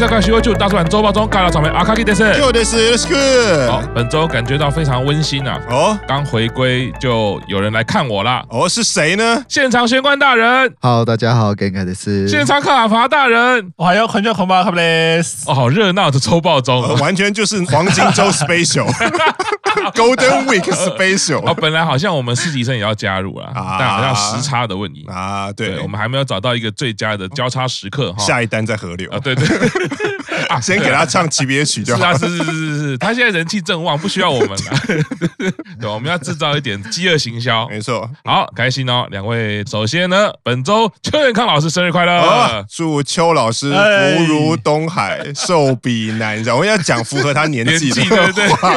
是在看徐汇柱大叔版周报中尬聊草莓阿卡基德森。就的是 Let's go。好，本周感觉到非常温馨啊！哦，刚回归就有人来看我啦。哦，是谁呢？现场玄关大人。好，大家好，感谢的是现场卡法大人。我还要看见恐怕卡布雷斯。哦，好热闹的周报中，完全就是黄金周 special，Golden Week special。哦，本来好像我们实习生也要加入啊，但好像时差的问题啊。对，我们还没有找到一个最佳的交叉时刻哈。下一单在河流啊，对对。啊，先给他唱级别曲就好。是啊，是是是是是，他现在人气正旺，不需要我们了。对，我们要制造一点饥饿行销。没错，好开心哦，两位。首先呢，本周邱元康老师生日快乐，祝邱老师福如东海，寿比南山。我要讲符合他年纪的话。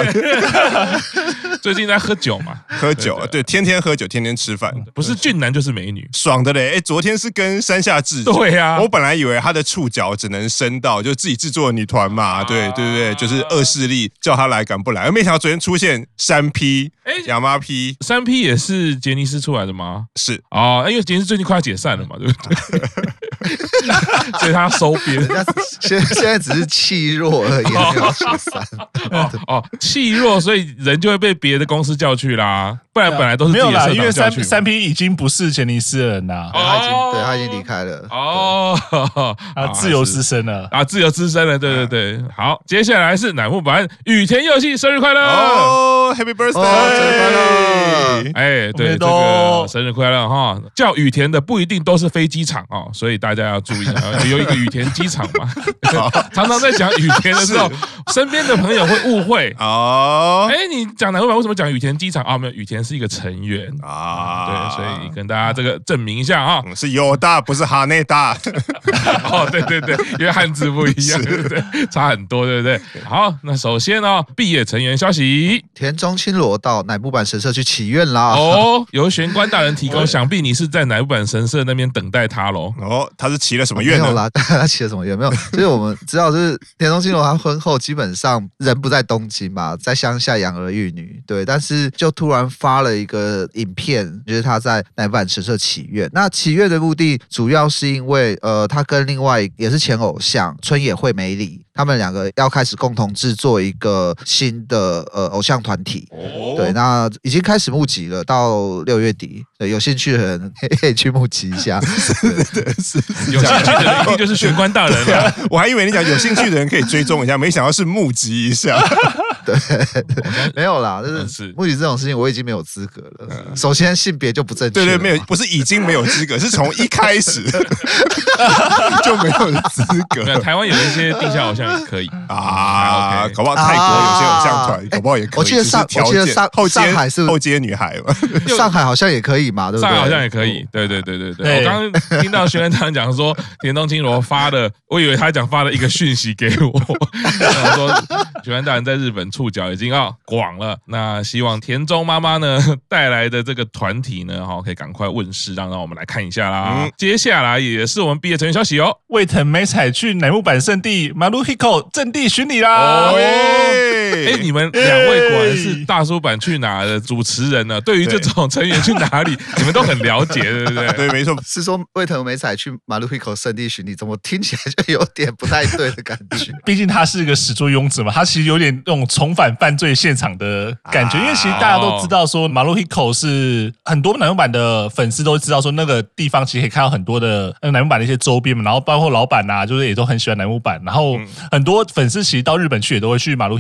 最近在喝酒嘛？喝酒，对，天天喝酒，天天吃饭，不是俊男就是美女，爽的嘞。哎，昨天是跟山下智久。对呀，我本来以为他的触角只能伸到就自己制作的女团嘛，对对对对，就是恶势力叫他来敢不来？而没想到昨天出现三 P，哎，亚麻 P，三 P 也是杰尼斯出来的吗？是啊，因为杰尼斯最近快要解散了嘛，对不对？所以他收编，现现在只是气弱而已，没有解散。哦，气弱，所以人就会被别的公司叫去啦，不然本来都是没有啦，因为三三 P 已经不是杰尼斯的人啦，他已经对他已经离开了。哦，啊，自由之身了。啊，自由之身了，对对对，好，接下来是乃木坂雨田佑希生日快乐。哦，Happy Birthday，生日快乐，哎，对，这个生日快乐哈，叫雨田的不一定都是飞机场哦，所以大家要注意啊，有一个雨田机场嘛，常常在讲雨田的时候，身边的朋友会误会。哦，哎，你讲乃木坂为什么讲雨田机场？啊？没有，雨田是一个成员啊，对，所以跟大家这个证明一下啊，是有大不是哈内大，哦，对对对，因为汉字不一样，对不对？差很多，对不对？好，那首先呢，毕业成员消息，田中青罗到乃木坂神社去祈愿啦。哦，由玄关大人提供，想必你是在乃木坂神社那边等待他喽。哦，他是祈了什么愿？没有啦，他祈了什么愿？没有，就是我们知道，就是田中青罗他婚后基本上人不在东京嘛，在乡下养儿育女，对。但是就突然发了一个影片，就是他在乃木坂神社祈愿。那祈愿的目的主要是因为，呃，他跟另外也是前偶像春野惠美里。他们两个要开始共同制作一个新的呃偶像团体，哦、对，那已经开始募集了，到六月底，对，有兴趣的人 可以去募集一下。有兴趣的人一定就是玄关大人了，我还以为你讲有兴趣的人可以追踪一下，没想到是募集一下。对，没有啦，就是募集这种事情，我已经没有资格了。首先性别就不正确，对对，没有，不是已经没有资格，是从 一开始 就没有资格。台湾有一些地下偶像。也可以啊，搞不好泰国有些偶像团，搞不好也可以。我记得上，我记得上后上海是后街女孩嘛，上海好像也可以嘛，对不对？上海好像也可以，对对对对对。我刚刚听到学员长讲说，田中青罗发的，我以为他讲发了一个讯息给我，他说学员大人在日本触角已经要广了，那希望田中妈妈呢 带来的这个团体呢，哈，可以赶快问世，让让我们来看一下啦。接下来也是我们毕业成员消息哦，卫藤美彩去乃木坂圣地马路。Hiko 阵地巡礼啦！哎、欸，你们两位果然是大叔版去哪的主持人呢？对于这种成员去哪里，你们都很了解，对不对？对，没错。是说卫藤美彩去马路 Hiko 圣地巡礼，怎么听起来就有点不太对的感觉？毕竟他是一个始作俑者嘛，他其实有点那种重返犯罪现场的感觉。因为其实大家都知道说，马路 Hiko 是很多乃木版的粉丝都知道说，那个地方其实可以看到很多的乃木版的一些周边嘛，然后包括老板呐，就是也都很喜欢乃木版，然后。很多粉丝其实到日本去也都会去马路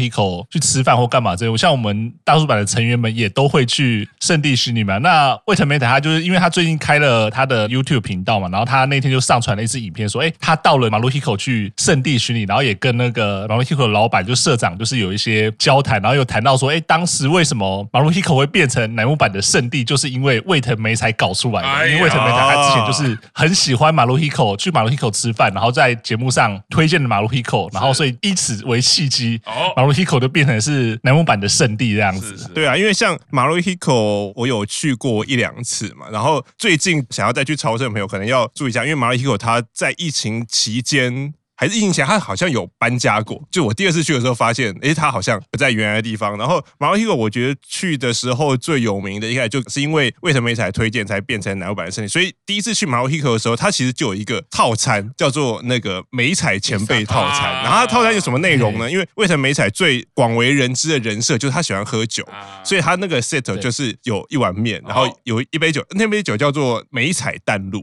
去吃饭或干嘛这样。像我们大叔版的成员们也都会去圣地巡礼嘛。那卫藤美彩他就是因为他最近开了他的 YouTube 频道嘛，然后他那天就上传了一支影片说，哎，他到了马路 Hiko 去圣地巡礼，然后也跟那个马路 Hiko 的老板就社长就是有一些交谈，然后又谈到说，哎，当时为什么马路 Hiko 会变成乃木坂的圣地，就是因为魏腾梅才搞出来的。因为魏腾美彩他之前就是很喜欢马路 Hiko 去马路 Hiko 吃饭，然后在节目上推荐了马路 Hiko。然后，所以以此为契机，马路 Hiko 就变成是南木板的圣地这样子。对啊，因为像马路 Hiko，我有去过一两次嘛。然后最近想要再去朝圣的朋友，可能要注意一下，因为马路 Hiko 它在疫情期间。还是疫情前他好像有搬家过。就我第二次去的时候发现，哎，他好像不在原来的地方。然后马路希口，我觉得去的时候最有名的，一开始就是因为味藤美才推荐才变成奶油版的胜利。所以第一次去马路希口的时候，他其实就有一个套餐，叫做那个美彩前辈套餐。然后它套餐有什么内容呢？因为为什么美彩最广为人知的人设就是他喜欢喝酒，所以他那个 set 就是有一碗面，然后有一杯酒，那杯酒叫做美彩淡露，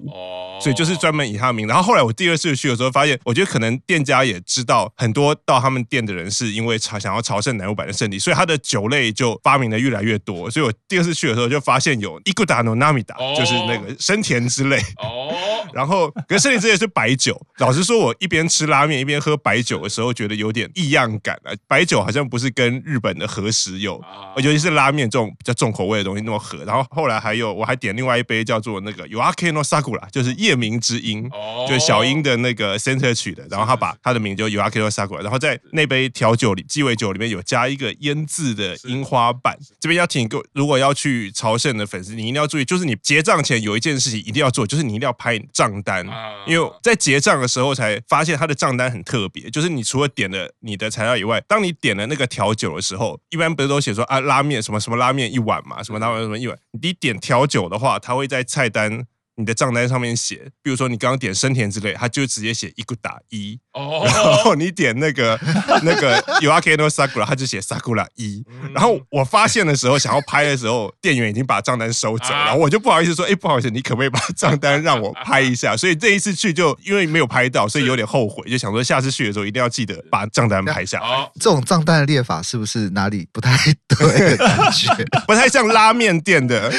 所以就是专门以他名。然后后来我第二次去的时候，发现我觉得可能店家也知道很多到他们店的人是因为朝想要朝圣南乳坂的胜利，所以他的酒类就发明的越来越多。所以我第二次去的时候就发现有伊古达诺纳米达，就是那个生田之类。哦 然后可是胜利之类是白酒。老实说，我一边吃拉面一边喝白酒的时候，觉得有点异样感啊。白酒好像不是跟日本的和食有，尤其是拉面这种比较重口味的东西那么合。然后后来还有我还点另外一杯叫做那个 Yoake no Sakura，就是夜明之音，就是小樱的那个 center 曲的。然后他把他的名就 no Sakura，然后在那杯调酒里鸡尾酒里面有加一个腌制的樱花瓣。这边要提醒各位，如果要去朝圣的粉丝，你一定要注意，就是你结账前有一件事情一定要做，就是你一定要拍账单，因为在结账的时候才发现他的账单很特别，就是你除了点了你的材料以外，当你点了那个调酒的时候，一般不是都写说啊拉面什么什么拉面一碗嘛，什么拉面什么一碗，你点调酒的话，他会在菜单。你的账单上面写，比如说你刚刚点生田之类，他就直接写一个打一。哦。然后你点那个 那个 Yoake no Sakura，他就写 Sakura 一。然后我发现的时候，想要拍的时候，店员已经把账单收走了，然后我就不好意思说，哎，不好意思，你可不可以把账单让我拍一下？所以这一次去就因为没有拍到，所以有点后悔，就想说下次去的时候一定要记得把账单拍下来。这种账单的列法是不是哪里不太对？感觉 不太像拉面店的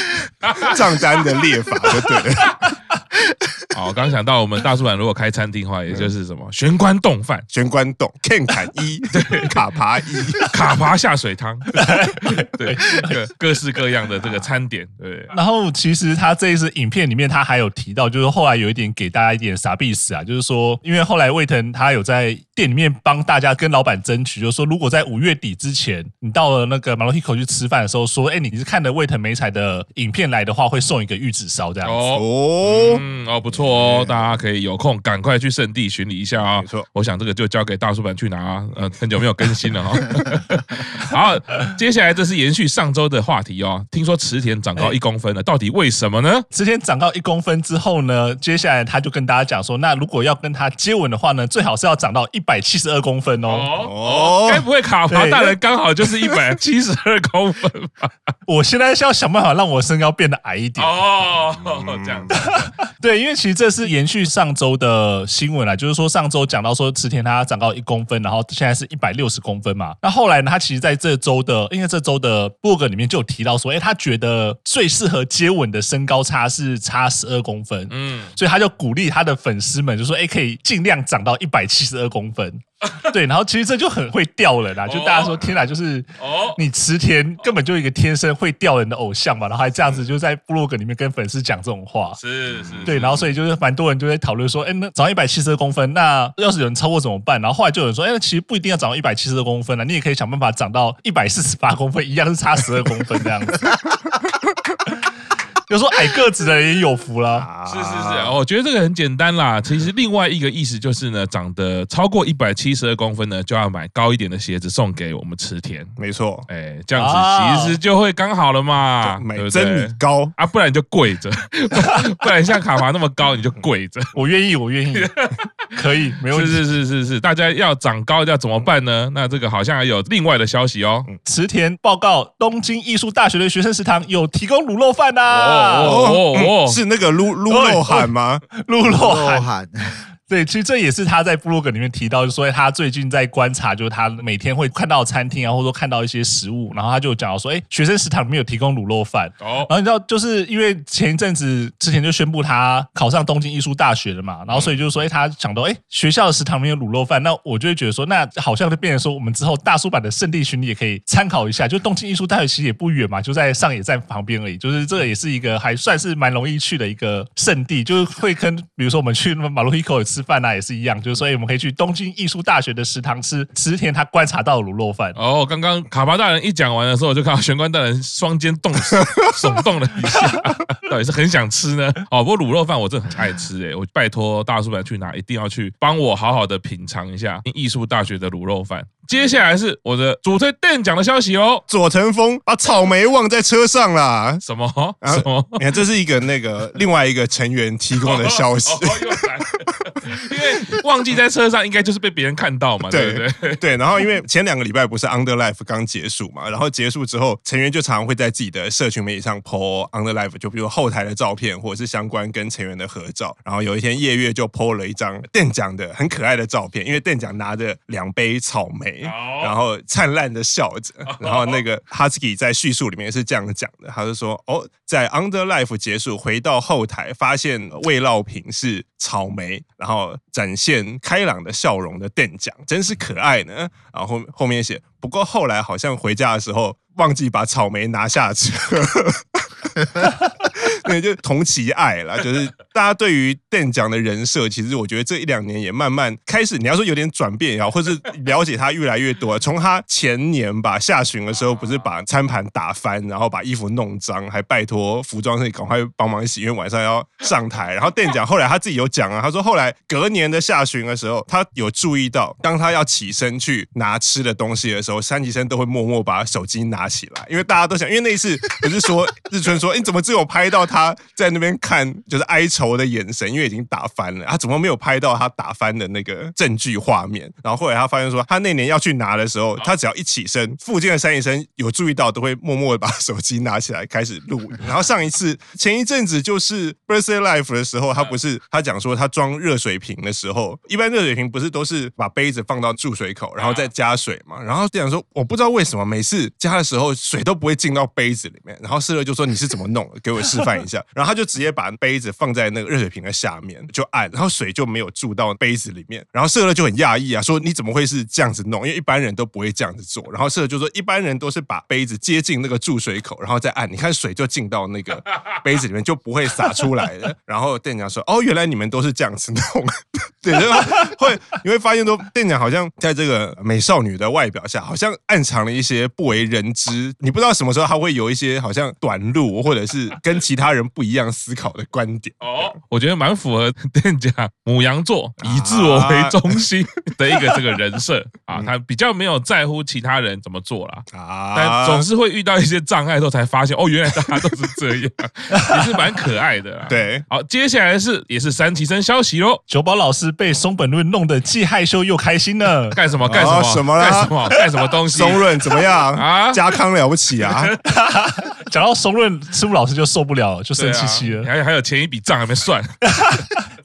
账单的列法，就对了。好，我刚想到我们大叔版如果开餐厅的话，也就是什么玄关洞饭、玄关洞、Ken 砍一，对，卡爬一，卡爬下水汤，对，各各式各样的这个餐点，对。然后其实他这一次影片里面，他还有提到，就是后来有一点给大家一点啥意思啊，就是说，因为后来魏腾他有在店里面帮大家跟老板争取，就是说，如果在五月底之前，你到了那个马路 Hiko 去吃饭的时候，说，哎，你是看了魏腾美彩的影片来的话，会送一个玉子烧这样子。哦，嗯，哦，不错哦，大家可以有空赶快去圣地巡礼一下啊。没错，我想这个就交给大叔版去拿，呃，很久没有更新了哈。好，接下来这是延续上周的话题哦。听说池田长高一公分了，到底为什么呢？池田长高一公分之后呢，接下来他就跟大家讲说，那如果要跟他接吻的话呢，最好是要长到一百七十二公分哦。哦，该不会卡帕大人刚好就是一百七十二公分吧？我现在是要想办法让我身高变得矮一点哦，这样子。对，因为其实这是延续上周的新闻啦，就是说上周讲到说池田他长高一公分，然后现在是一百六十公分嘛。那后来呢，他其实在这周的，因为这周的 blog 里面就有提到说，哎，他觉得最适合接吻的身高差是差十二公分，嗯，所以他就鼓励他的粉丝们就说，哎，可以尽量长到一百七十二公分。对，然后其实这就很会钓人啊，就大家说天哪，就是哦。你池田根本就一个天生会钓人的偶像嘛，然后还这样子就在部落格里面跟粉丝讲这种话，是是，对，然后所以就是蛮多人就在讨论说，哎，那长一百七十二公分，那要是有人超过怎么办？然后后来就有人说，哎，其实不一定要长到一百七十二公分了，你也可以想办法长到一百四十八公分，一样是差十二公分这样子。有时候矮个子的人也有福啦，是是是，我觉得这个很简单啦。其实另外一个意思就是呢，长得超过一百七十二公分呢，就要买高一点的鞋子送给我们池田。没错，哎，这样子其实就会刚好了嘛，每针米高啊，不然你就跪着，不然像卡华那么高你就跪着。我愿意，我愿意，可以，没问题。是是是是是，大家要长高要怎么办呢？那这个好像还有另外的消息哦。池田报告，东京艺术大学的学生食堂有提供卤肉饭呐。哦哦，是那个露露露喊吗？卤肉汉。对，其实这也是他在部落格里面提到，就说他最近在观察，就是他每天会看到餐厅啊，或者说看到一些食物，然后他就讲到说，哎，学生食堂里面有提供卤肉饭。哦，然后你知道，就是因为前一阵子之前就宣布他考上东京艺术大学了嘛，然后所以就是说，哎，他想到，哎，学校的食堂里面有卤肉饭，那我就会觉得说，那好像就变成说，我们之后大叔版的圣地巡礼也可以参考一下，就东京艺术大学其实也不远嘛，就在上野站旁边而已，就是这个也是一个还算是蛮容易去的一个圣地，就是会跟比如说我们去那马路 Hiko 吃饭啊，也是一样，就是所以我们可以去东京艺术大学的食堂吃池田他观察到卤肉饭。哦，刚刚卡巴大人一讲完的时候，我就看到玄关大人双肩动耸动了一下，到底是很想吃呢？哦，不过卤肉饭我真的很爱吃哎，我拜托大叔们去哪，一定要去帮我好好的品尝一下艺术大学的卤肉饭。接下来是我的主推电奖的消息哦，佐藤峰把草莓忘在车上啦。什么？什么？你看，这是一个那个另外一个成员提供的消息。因为忘记在车上，应该就是被别人看到嘛，对不对？对，然后因为前两个礼拜不是 Under Life 刚结束嘛，然后结束之后，成员就常常会在自己的社群媒体上 po Under Life，就比如后台的照片，或者是相关跟成员的合照。然后有一天夜月就 po 了一张店长的很可爱的照片，因为店长拿着两杯草莓，然后灿烂的笑着。然后那个 Hazuki 在叙述里面是这样讲的，他就说：“哦，在 Under Life 结束，回到后台发现味烙品是草莓，然后。”展现开朗的笑容的电奖，真是可爱呢。然后后后面写，不过后来好像回家的时候忘记把草莓拿下车。对，就同其爱啦，就是大家对于电奖的人设，其实我觉得这一两年也慢慢开始，你要说有点转变也好，或是了解他越来越多。从他前年吧下旬的时候，不是把餐盘打翻，然后把衣服弄脏，还拜托服装师赶快帮忙洗，因为晚上要上台。然后电奖后来他自己有讲啊，他说后来隔年的下旬的时候，他有注意到，当他要起身去拿吃的东西的时候，三吉生都会默默把手机拿起来，因为大家都想，因为那一次不是说日春说，你怎么只有拍到他在那边看，就是哀愁的眼神，因为已经打翻了，他怎么没有拍到他打翻的那个证据画面？然后后来他发现说，他那年要去拿的时候，他只要一起身，附近的三吉生有注意到，都会默默的把手机拿起来开始录。然后上一次前一阵子就是 Birthday Life 的时候，他不是他讲说他装热水瓶的时候，一般热水瓶不是都是把杯子放到注水口，然后再加水嘛？然后这样说，我不知道为什么每次加的时候水都不会进到杯子里面。然后四乐就说，你是怎么弄的？给我示范一下。然后他就直接把杯子放在那个热水瓶的下面，就按，然后水就没有注到杯子里面。然后社乐就很讶异啊，说你怎么会是这样子弄？因为一般人都不会这样子做。然后社乐就说，一般人都是把杯子接近那个注水口，然后再按，你看水就进到那个杯子里面，就不会洒出来了。然后店长说，哦，原来你们都是这样子弄。对，就会你会发现说，店长好像在这个美少女的外表下，好像暗藏了一些不为人知。你不知道什么时候他会有一些好像短路，或者是跟其他人不一样思考的观点。哦，我觉得蛮符合店长母羊座以自我为中心的一个这个人设啊。他比较没有在乎其他人怎么做啦，啊，但总是会遇到一些障碍之后才发现，哦，原来大家都是这样，也是蛮可爱的。对，好，接下来是也是三期生消息喽，九宝老师被松本润弄得既害羞又开心呢，干什么干什么什么干什么干什么东西？松润怎么样 啊？家康了不起啊？讲到松润，赤木老师就受不了了，就生气气了。还有还有前一笔账还没算。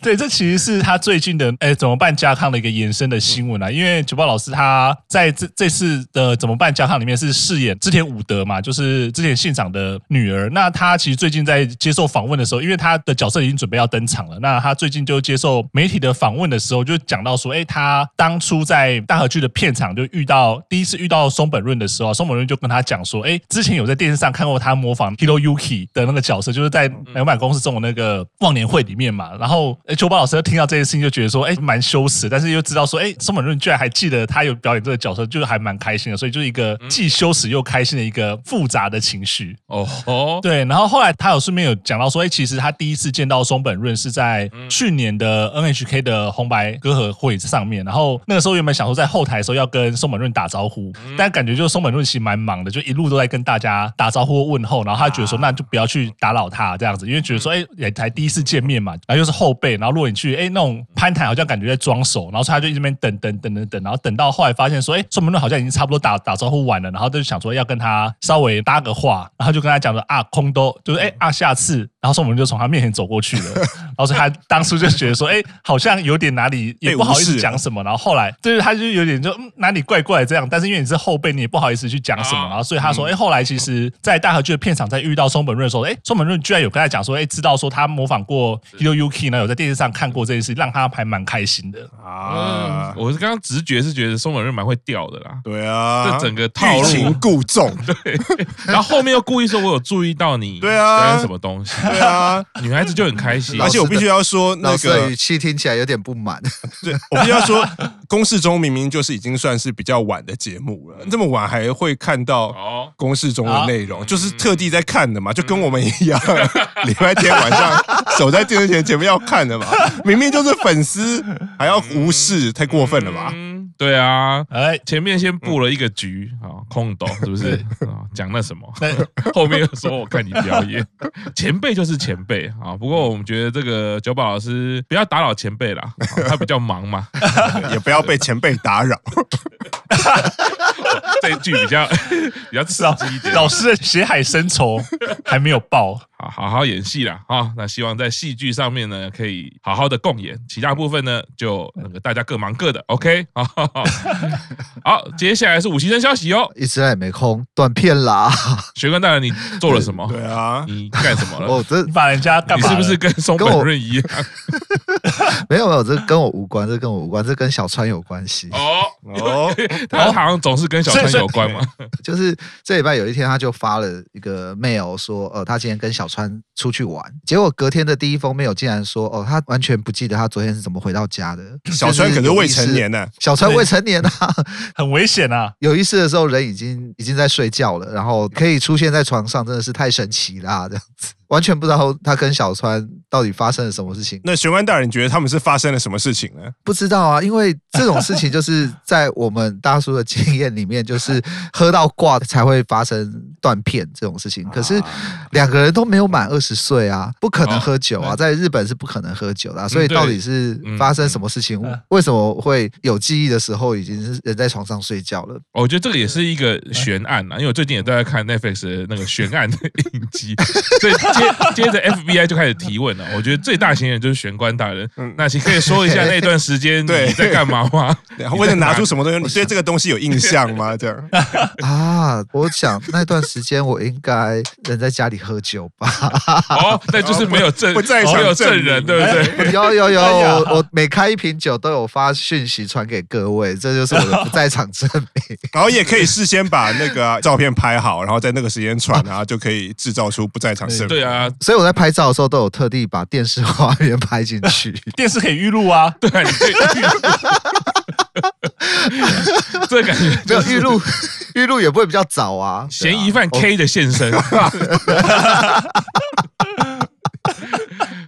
对，这其实是他最近的哎怎么办家康的一个延伸的新闻啊。因为九八老师他在这这次的怎么办家康里面是饰演织田武德嘛，就是织田信长的女儿。那他其实最近在接受访问的时候，因为他的角色已经准备要登场了，那他最近就接受媒体的访问的时候，就讲到说，哎，他当初在大河剧的片场就遇到第一次遇到松本润的时候，松本润就跟他讲说，哎，之前有在电视上看过他模仿 Hiroyuki 的那个角色，就是在乃木坂公司中的那个忘年会里面嘛，然后。哎，久保老师听到这件事情就觉得说，哎，蛮羞耻，但是又知道说，哎，松本润居然还记得他有表演这个角色，就是还蛮开心的，所以就是一个既羞耻又开心的一个复杂的情绪。哦哦，对。然后后来他有顺便有讲到说，哎，其实他第一次见到松本润是在去年的 NHK 的红白歌合会上面，然后那个时候原本想说在后台的时候要跟松本润打招呼，但感觉就是松本润其实蛮忙的，就一路都在跟大家打招呼问候，然后他觉得说，那就不要去打扰他这样子，因为觉得说，哎，也才第一次见面嘛，然后又是后辈。然后如果你去，哎，那种攀谈好像感觉在装熟，然后他就一直边等等等等等，然后等到后来发现说，哎，松本润好像已经差不多打打招呼完了，然后就想说要跟他稍微搭个话，然后就跟他讲说啊，空都就是哎啊，下次，然后松本润就从他面前走过去了，然后所以他当初就觉得说，哎，好像有点哪里也不好意思讲什么，然后后来就是他就有点就哪里怪怪这样，但是因为你是后辈，你也不好意思去讲什么，然后所以他说，哎，后来其实，在大和剧的片场在遇到松本润的时候，哎，松本润居然有跟他讲说，哎，知道说他模仿过 Hiroyuki 呢，有在电视上看。过这件事，让他还蛮开心的。啊！我是刚刚直觉是觉得松本润蛮会钓的啦，对啊，这整个套路。欲擒故纵，对。然后后面又故意说，我有注意到你，对啊，什么东西？对啊，女孩子就很开心。而且我必须要说，那个语气听起来有点不满。对，我必须要说，公示中明明就是已经算是比较晚的节目了，这么晚还会看到公示中的内容，就是特地在看的嘛，就跟我们一样，礼拜天晚上守在电视前前面要看的嘛。明明就是粉丝，还要无视，太过分了吧？对啊，哎，前面先布了一个局啊，空斗是不是？讲那什么，后面又说我看你表演，前辈就是前辈啊。不过我们觉得这个九宝老师不要打扰前辈啦，他比较忙嘛，也不要被前辈打扰。这一句比较比较刺激一点。老师的血海深仇还没有报，好好好演戏啦啊！那希望在戏剧上面呢，可以好好的共演，其他部分呢，就那个大家各忙各的。OK 啊，好，接下来是五期生消息哦，一直也没空断片啦。学哥大人，你做了什么？对啊，你干什么了？我，这把人家干嘛？你是不是跟松本润一样？没有没有，这跟我无关，这跟我无关，这跟小川有关系。哦哦，他好像总是跟小川有关嘛。就是这礼拜有一天，他就发了一个 mail 说，呃，他今天跟小川出去玩，结果隔天的第一封 mail 竟然说，哦，他完全不记得他昨天是怎么回到家的。小川可是未成年呢，小川未成年啊，很危险啊。有意思的时候，人已经已经在睡觉了，然后可以出现在床上，真的是太神奇啦，这样子。完全不知道他跟小川到底发生了什么事情。那玄关大人觉得他们是发生了什么事情呢？不知道啊，因为这种事情就是在我们大叔的经验里面，就是喝到挂才会发生断片这种事情。可是两个人都没有满二十岁啊，不可能喝酒啊，在日本是不可能喝酒的啊。所以到底是发生什么事情？为什么会有记忆的时候已经是人在床上睡觉了？我觉得这个也是一个悬案啊，因为我最近也都在看 Netflix 的那个悬案的影集，所以。接接着 FBI 就开始提问了，我觉得最大嫌疑人就是玄关大人。嗯，那请可以说一下那段时间 你在干嘛吗？为了拿出什么东西？你对这个东西有印象吗？这样 啊，我想那段时间我应该人在家里喝酒吧。哦，那就是没有证，不在场有证人，对不对？有有有，我我每开一瓶酒都有发讯息传给各位，这就是我的不在场证明。然后也可以事先把那个照片拍好，然后在那个时间传，然后就可以制造出不在场证明。对啊。所以我在拍照的时候都有特地把电视画面拍进去，电视可以预录啊，对，你可以预录。这感觉没有预录，预录也不会比较早啊。嫌疑犯 K 的现身。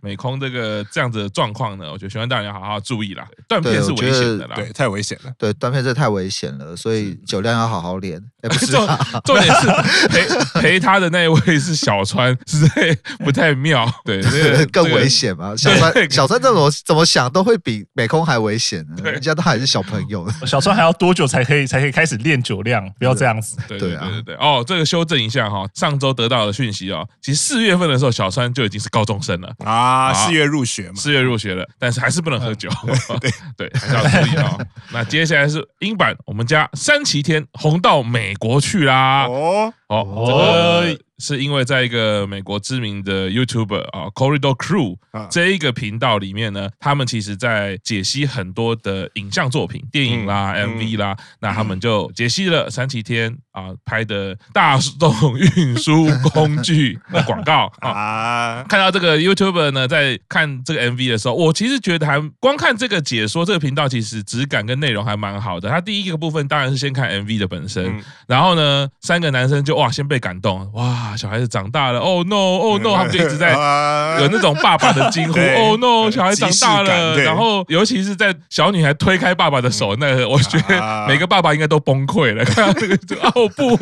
美空这个这样子的状况呢，我觉得玄关大人要好好注意啦。断片是危险的啦，对，太危险了。对，断片这太危险了，所以酒量要好好练。哎，不是，重 重点是陪陪他的那一位是小川，实在不太妙。对，更危险嘛。小川，小川这种怎么想都会比美空还危险呢。人家都还是小朋友，小川还要多久才可以才可以开始练酒量？不要这样子。对对对对哦，这个修正一下哈，上周得到的讯息哦，其实四月份的时候，小川就已经是高中生了啊，四月入学嘛，四月入学了，但是还是不能喝酒。对 对，还是要注意啊。那接下来是英版，我们家三崎天红到美国去啦。哦哦。是因为在一个美国知名的 YouTuber 啊，Corridor Crew 这一个频道里面呢，他们其实在解析很多的影像作品、电影啦、MV 啦，那他们就解析了三七天啊拍的大众运输工具的广告 啊。看到这个 YouTuber 呢，在看这个 MV 的时候，我其实觉得还光看这个解说，这个频道其实质感跟内容还蛮好的。他第一个部分当然是先看 MV 的本身，然后呢，三个男生就哇先被感动哇。小孩子长大了，Oh no，Oh no，他们就一直在 有那种爸爸的惊呼，Oh no，小孩长大了。然后，尤其是在小女孩推开爸爸的手，那个我觉得每个爸爸应该都崩溃了。看到这个，哦不，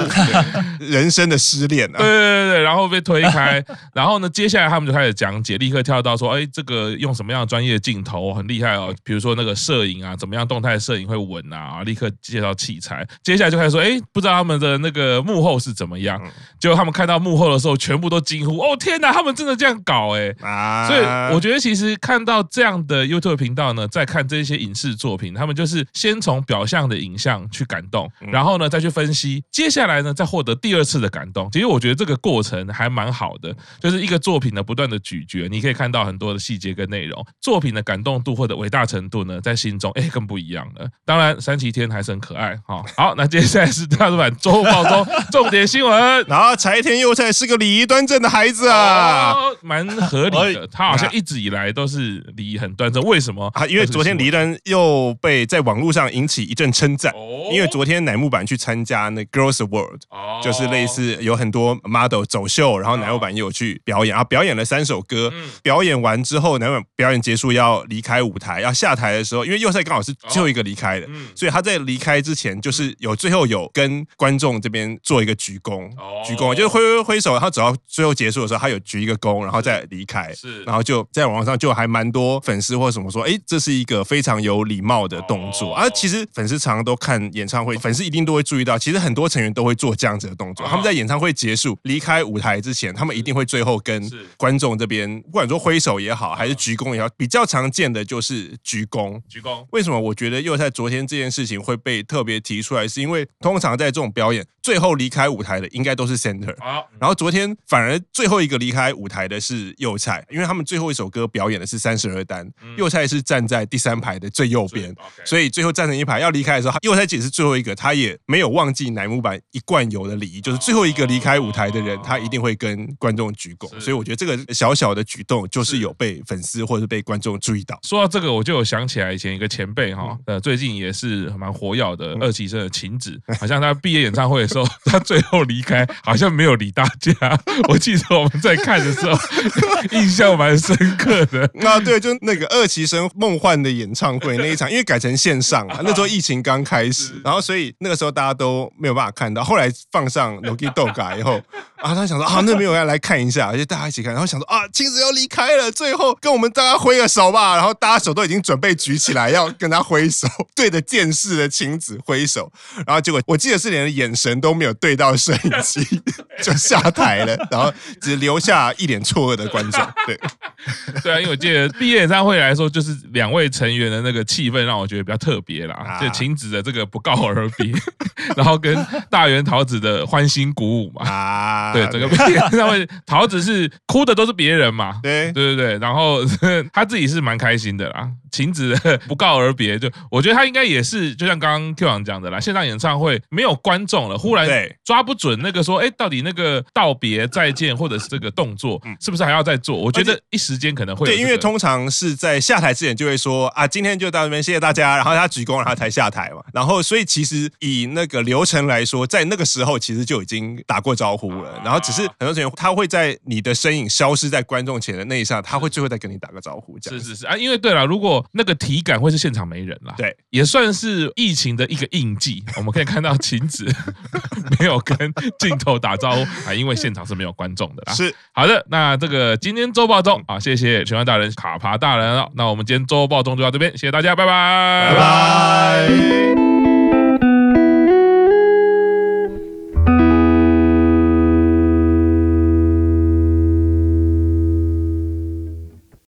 人生的失恋啊！对对对，然后被推开，然后呢，接下来他们就开始讲解，立刻跳到说，哎，这个用什么样的专业镜头很厉害哦，比如说那个摄影啊，怎么样动态摄影会稳啊，立刻介绍器材。接下来就开始说，哎，不知道他们的那个幕后是怎么样，结果他们看到。幕后的时候，全部都惊呼：“哦天哪，他们真的这样搞哎！”啊，所以我觉得其实看到这样的 YouTube 频道呢，在看这些影视作品，他们就是先从表象的影像去感动，然后呢再去分析，接下来呢再获得第二次的感动。其实我觉得这个过程还蛮好的，就是一个作品呢不断的咀嚼，你可以看到很多的细节跟内容，作品的感动度或者伟大程度呢，在心中哎更不一样了。当然，三崎天还是很可爱哈。好，那接下来是大叔版周报中重点新闻，然后柴田又。幼菜是个礼仪端正的孩子啊，蛮、合理的。他好像一直以来都是礼仪很端正，为什么啊？因为昨天李丹又被在网络上引起一阵称赞，哦、因为昨天乃木坂去参加那 Girls World，、就是类似有很多 model 走秀，然后乃木坂也有去表演啊，表演了三首歌。表演完之后，乃木坂表演结束要离开舞台，要下台的时候，因为幼菜刚好是最后一个离开的，所以他在离开之前，就是有最后有跟观众这边做一个鞠躬，鞠躬就是挥挥挥手，他只要最后结束的时候，他有鞠一个躬，然后再离开，是，然后就在网上就还蛮多粉丝或什么说，哎，这是一个非常有礼貌的动作。而、哦啊、其实粉丝常常都看演唱会，粉丝一定都会注意到，其实很多成员都会做这样子的动作。哦、他们在演唱会结束离开舞台之前，他们一定会最后跟观众这边，不管说挥手也好，还是鞠躬也好，比较常见的就是鞠躬。鞠躬。为什么我觉得又在昨天这件事情会被特别提出来？是因为通常在这种表演最后离开舞台的应该都是 center，然后昨天反而最后一个离开舞台的是幼菜，因为他们最后一首歌表演的是三十二单，幼菜是站在第三排的最右边，所以最后站成一排要离开的时候，幼菜姐是最后一个，他也没有忘记乃木坂一贯有的礼仪，就是最后一个离开舞台的人，他一定会跟观众鞠躬，所以我觉得这个小小的举动就是有被粉丝或者被观众注意到。说到这个，我就有想起来以前一个前辈哈，呃，最近也是蛮火药的二期生的晴子，好像他毕业演唱会的时候，他最后离开，好像没有理大家。我记得我们在看的时候，印象蛮深刻的。啊，对，就那个二期生梦幻的演唱会那一场，因为改成线上啊，那时候疫情刚开始，然后所以那个时候大家都没有办法看到。后来放上 Nogi Doga 以后，啊，他想说啊，那没有人来看一下，而且大家一起看，然后想说啊，晴子要离开了，最后跟我们大家挥个手吧。然后大家手都已经准备举起来要跟他挥手，对着电视的晴子挥手，然后结果我记得是连眼神都没有对到摄影机 就下台了，然后只留下一脸错愕的观众。对，对啊，因为我记得毕业演唱会来说，就是两位成员的那个气氛让我觉得比较特别啦，就晴子的这个不告而别，然后跟大原桃子的欢欣鼓舞嘛。啊，对，整个毕业演唱会，桃子是哭的都是别人嘛。对，对对对，然后他自己是蛮开心的啦。晴子不告而别，就我觉得他应该也是，就像刚刚 Q 王讲的啦，线上演唱会没有观众了，忽然抓不准那个说，哎，到底那个道别、再见，或者是这个动作，是不是还要再做？我觉得一时间可能会、这个、对，因为通常是在下台之前就会说啊，今天就到这边，谢谢大家，然后他鞠躬，然后才下台嘛。然后所以其实以那个流程来说，在那个时候其实就已经打过招呼了，然后只是很多成员他会在你的身影消失在观众前的那一刹，他会最后再跟你打个招呼，这样是是是啊，因为对了，如果那个体感会是现场没人啦，对，也算是疫情的一个印记。我们可以看到晴子 没有跟镜头打招呼啊，因为现场是没有观众的啦。是好的，那这个今天周报中啊，谢谢玄幻大人、卡帕大人。那我们今天周报中就到这边，谢谢大家，拜拜，拜拜。